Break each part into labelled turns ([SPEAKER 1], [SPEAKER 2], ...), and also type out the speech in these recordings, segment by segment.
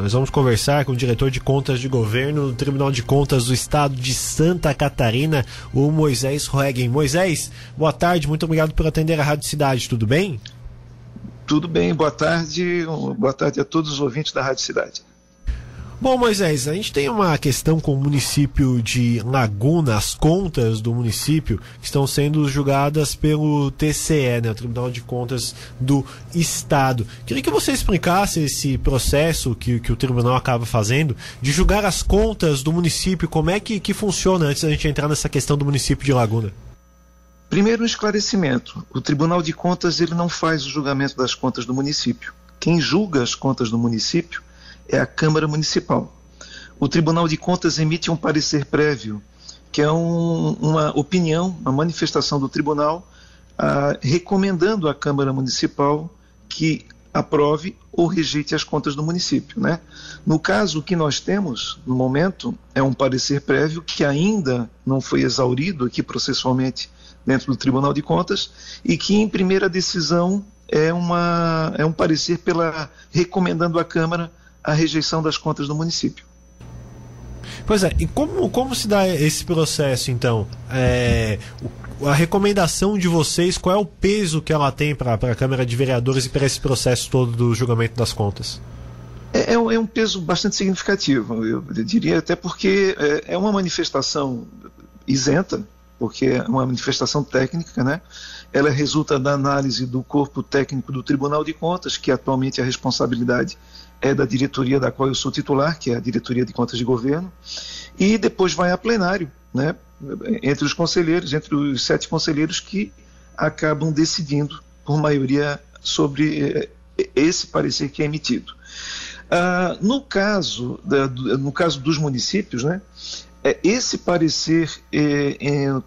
[SPEAKER 1] Nós vamos conversar com o diretor de contas de governo do Tribunal de Contas do Estado de Santa Catarina, o Moisés Roegen. Moisés, boa tarde, muito obrigado por atender a Rádio Cidade, tudo bem?
[SPEAKER 2] Tudo bem, boa tarde, boa tarde a todos os ouvintes da Rádio Cidade.
[SPEAKER 1] Bom, Moisés, a gente tem uma questão com o município de Laguna, as contas do município que estão sendo julgadas pelo TCE, né, o Tribunal de Contas do Estado. Queria que você explicasse esse processo que, que o tribunal acaba fazendo de julgar as contas do município, como é que, que funciona antes da gente entrar nessa questão do município de Laguna.
[SPEAKER 2] Primeiro, um esclarecimento: o Tribunal de Contas ele não faz o julgamento das contas do município. Quem julga as contas do município é a Câmara Municipal. O Tribunal de Contas emite um parecer prévio, que é um, uma opinião, uma manifestação do tribunal, ah, recomendando à Câmara Municipal que aprove ou rejeite as contas do município. Né? No caso, o que nós temos, no momento, é um parecer prévio que ainda não foi exaurido aqui processualmente dentro do Tribunal de Contas e que, em primeira decisão, é, uma, é um parecer pela recomendando à Câmara a rejeição das contas do município.
[SPEAKER 1] Pois é, e como, como se dá esse processo então? É, a recomendação de vocês, qual é o peso que ela tem para a Câmara de Vereadores e para esse processo todo do julgamento das contas?
[SPEAKER 2] É, é, um, é um peso bastante significativo, eu diria até porque é, é uma manifestação isenta, porque é uma manifestação técnica, né? Ela resulta da análise do corpo técnico do Tribunal de Contas, que atualmente a responsabilidade é da diretoria da qual eu sou titular, que é a Diretoria de Contas de Governo, e depois vai a plenário, né, entre os conselheiros, entre os sete conselheiros que acabam decidindo por maioria sobre eh, esse parecer que é emitido. Ah, no, caso da, no caso dos municípios, né, é, esse parecer, é,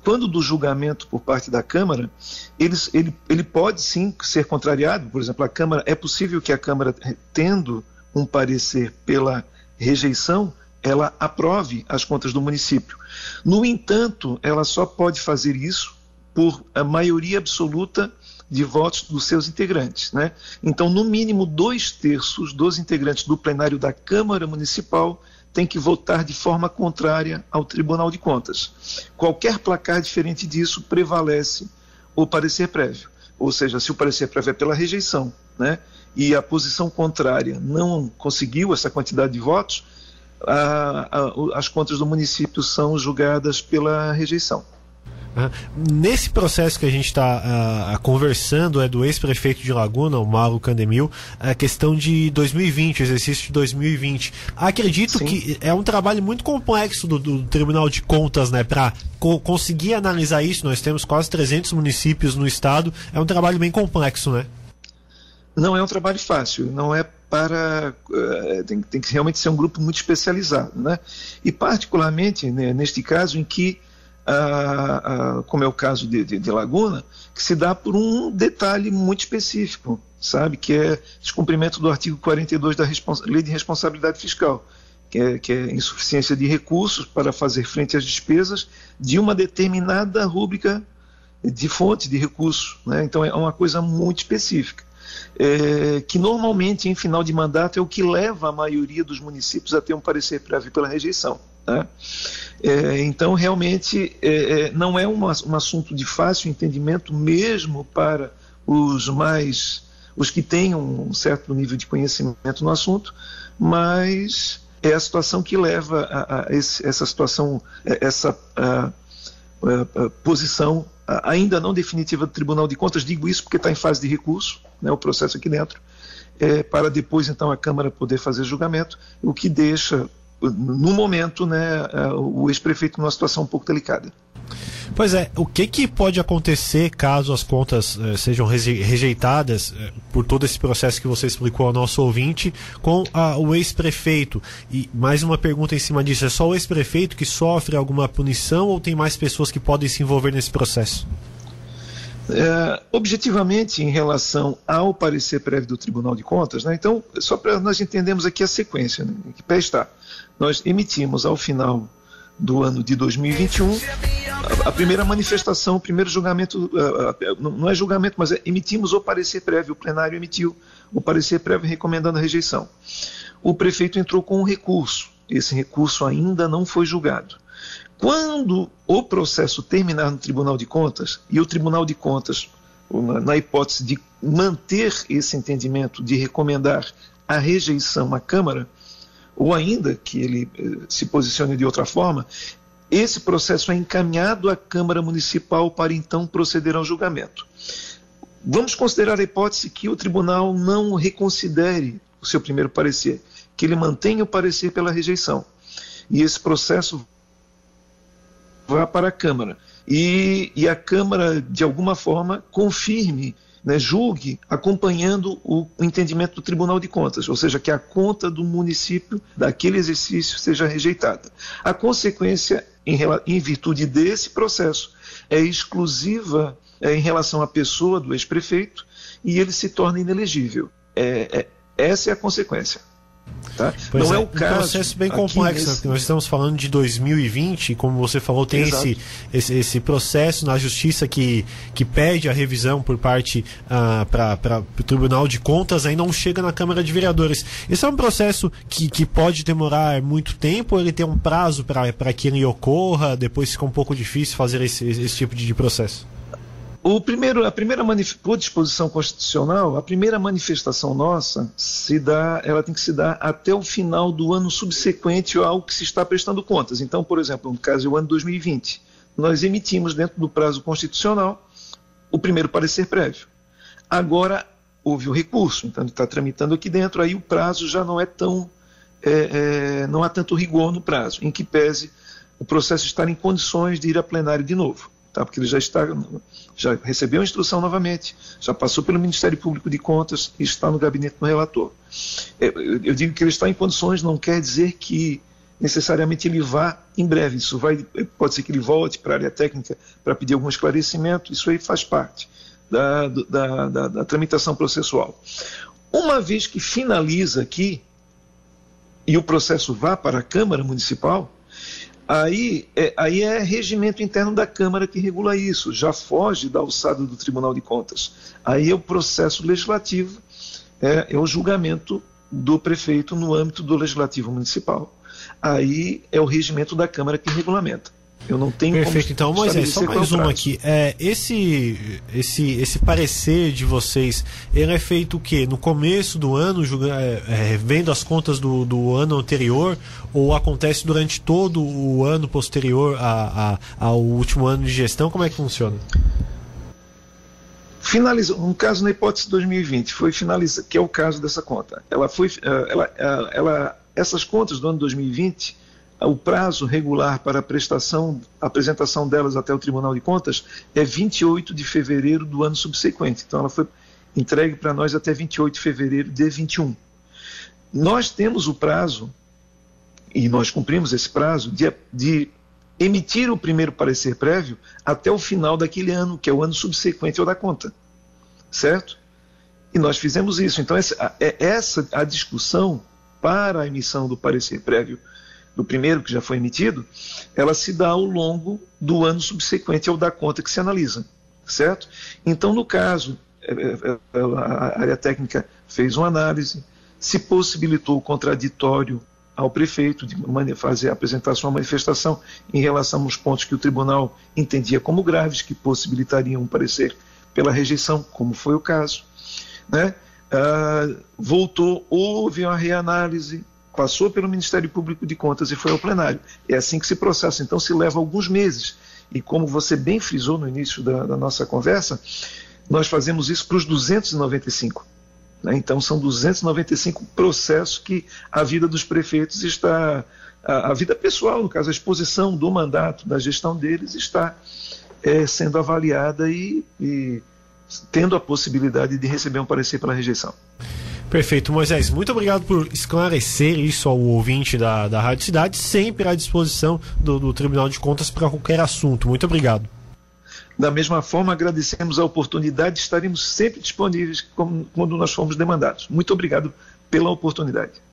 [SPEAKER 2] quando do julgamento por parte da Câmara, ele, ele, ele pode sim ser contrariado. Por exemplo, a Câmara é possível que a Câmara, tendo um parecer pela rejeição, ela aprove as contas do município. No entanto, ela só pode fazer isso por a maioria absoluta de votos dos seus integrantes. Né? Então, no mínimo, dois terços dos integrantes do plenário da Câmara Municipal têm que votar de forma contrária ao Tribunal de Contas. Qualquer placar diferente disso prevalece o parecer prévio. Ou seja, se o parecer prévio é pela rejeição, né? E a posição contrária não conseguiu essa quantidade de votos, a, a, as contas do município são julgadas pela rejeição.
[SPEAKER 1] Nesse processo que a gente está uh, conversando é do ex-prefeito de Laguna, o Mauro Candemil, a questão de 2020, o exercício de 2020. Acredito Sim. que é um trabalho muito complexo do, do Tribunal de Contas, né, para co conseguir analisar isso. Nós temos quase 300 municípios no estado, é um trabalho bem complexo, né?
[SPEAKER 2] Não é um trabalho fácil, não é para. Uh, tem, tem, que realmente ser um grupo muito especializado. Né? E, particularmente, né, neste caso, em que, como é o caso de, de, de, Laguna, que se dá por um detalhe muito específico, sabe? Que é descumprimento do artigo 42 da Lei de Responsabilidade Fiscal. Que é, que é insuficiência de recursos para fazer frente às despesas de uma determinada rúbrica de fonte de recursos. Né? Então é uma coisa muito específica é, que normalmente em final de mandato é o que leva a maioria dos municípios a ter um parecer prévio pela rejeição. Né? É, então, realmente, é, é não é uma, um assunto de fácil entendimento, mesmo para os mais os que têm um certo nível de conhecimento no assunto, mas é a situação que leva a, a esse, essa situação, essa a, a, posição ainda não definitiva do Tribunal de Contas. Digo isso porque está em fase de recurso, né, o processo aqui dentro, é, para depois então a Câmara poder fazer julgamento, o que deixa, no momento, né, é, o ex-prefeito numa situação um pouco delicada.
[SPEAKER 1] Pois é, o que, que pode acontecer caso as contas eh, sejam rejeitadas eh, por todo esse processo que você explicou ao nosso ouvinte com a, o ex-prefeito? E mais uma pergunta em cima disso: é só o ex-prefeito que sofre alguma punição ou tem mais pessoas que podem se envolver nesse processo?
[SPEAKER 2] É, objetivamente, em relação ao parecer prévio do Tribunal de Contas, né, então, só para nós entendermos aqui a sequência, né, que pé está. Nós emitimos ao final do ano de 2021 a, a primeira manifestação, o primeiro julgamento, não é julgamento, mas é, emitimos o parecer prévio, o plenário emitiu o parecer prévio recomendando a rejeição. o prefeito entrou com um recurso. Esse recurso ainda não foi julgado. Quando o processo terminar no Tribunal de Contas, e o Tribunal de Contas, na hipótese de manter esse entendimento, de recomendar a rejeição à Câmara, ou ainda que ele eh, se posicione de outra forma, esse processo é encaminhado à Câmara Municipal para então proceder ao julgamento. Vamos considerar a hipótese que o tribunal não reconsidere o seu primeiro parecer, que ele mantenha o parecer pela rejeição. E esse processo vá para a Câmara. E, e a Câmara, de alguma forma, confirme né, julgue acompanhando o, entendimento do Tribunal de Contas, ou seja, que a conta do município daquele exercício seja rejeitada. A consequência, em, em virtude desse processo, é exclusiva é, em relação à pessoa do ex-prefeito e ele se torna inelegível. É, é, essa é a consequência. Tá?
[SPEAKER 1] Pois não é, é um caso, processo bem complexo, nesse... nós estamos falando de 2020, como você falou, tem esse, esse, esse, processo na justiça que, que pede a revisão por parte uh, para o Tribunal de Contas, aí não chega na Câmara de Vereadores. Esse é um processo que, que pode demorar muito tempo, ou ele tem um prazo para que ele ocorra, depois fica um pouco difícil fazer esse, esse tipo de processo?
[SPEAKER 2] O primeiro, a primeira por disposição constitucional, a primeira manifestação nossa se dá, ela tem que se dar até o final do ano subsequente ao que se está prestando contas. Então, por exemplo, no caso do ano 2020, nós emitimos dentro do prazo constitucional o primeiro parecer prévio. Agora houve o recurso, então está tramitando aqui dentro, aí o prazo já não é tão, é, é, não há tanto rigor no prazo, em que pese o processo estar em condições de ir a plenário de novo tá? porque ele já está, já recebeu a instrução novamente, já passou pelo Ministério Público de Contas e está no gabinete do relator. É, eu digo que ele está em condições, não quer dizer que necessariamente ele vá em breve. Isso vai, pode ser que ele volte para a área técnica para pedir algum esclarecimento. Isso aí faz parte da, da, da, da tramitação processual. Uma vez que finaliza aqui e o processo vá para a Câmara Municipal, Aí é, aí é regimento interno da Câmara que regula isso, já foge da alçada do Tribunal de Contas. Aí é o processo legislativo, é, é o julgamento do prefeito no âmbito do Legislativo Municipal. Aí é o regimento da Câmara que regulamenta. Eu não tenho
[SPEAKER 1] Perfeito, então, Moisés, só mais um aqui. É, esse, esse, esse parecer de vocês, ele é feito o quê? No começo do ano, é, é, vendo as contas do, do ano anterior, ou acontece durante todo o ano posterior a, a, ao último ano de gestão? Como é que funciona?
[SPEAKER 2] Finalizou, um caso na hipótese 2020, foi finalizado, que é o caso dessa conta. Ela foi, é, ela, ela, ela essas contas do ano 2020 o prazo regular para a prestação, apresentação delas até o Tribunal de Contas é 28 de fevereiro do ano subsequente. Então ela foi entregue para nós até 28 de fevereiro de 21. Nós temos o prazo, e nós cumprimos esse prazo, de, de emitir o primeiro parecer prévio até o final daquele ano, que é o ano subsequente ao da conta. Certo? E nós fizemos isso. Então, essa, é essa a discussão para a emissão do parecer prévio do primeiro que já foi emitido, ela se dá ao longo do ano subsequente ao da conta que se analisa, certo? Então, no caso, é, é, é, a área técnica fez uma análise, se possibilitou o contraditório ao prefeito de fazer apresentar sua manifestação em relação aos pontos que o tribunal entendia como graves, que possibilitariam um parecer pela rejeição, como foi o caso. Né? Ah, voltou, houve uma reanálise, passou pelo Ministério Público de Contas e foi ao plenário. É assim que se processa. Então se leva alguns meses. E como você bem frisou no início da, da nossa conversa, nós fazemos isso para os 295. Né? Então são 295 processos que a vida dos prefeitos está, a, a, vida pessoal, no caso, a exposição do mandato, da gestão deles, está é, sendo avaliada e, e tendo a possibilidade de receber um parecer pela rejeição.
[SPEAKER 1] Perfeito, Moisés. Muito obrigado por esclarecer isso ao ouvinte da, da Rádio Cidade, sempre à disposição do, do Tribunal de Contas para qualquer assunto. Muito obrigado.
[SPEAKER 2] Da mesma forma, agradecemos a oportunidade, estaremos sempre disponíveis quando nós formos demandados. Muito obrigado pela oportunidade.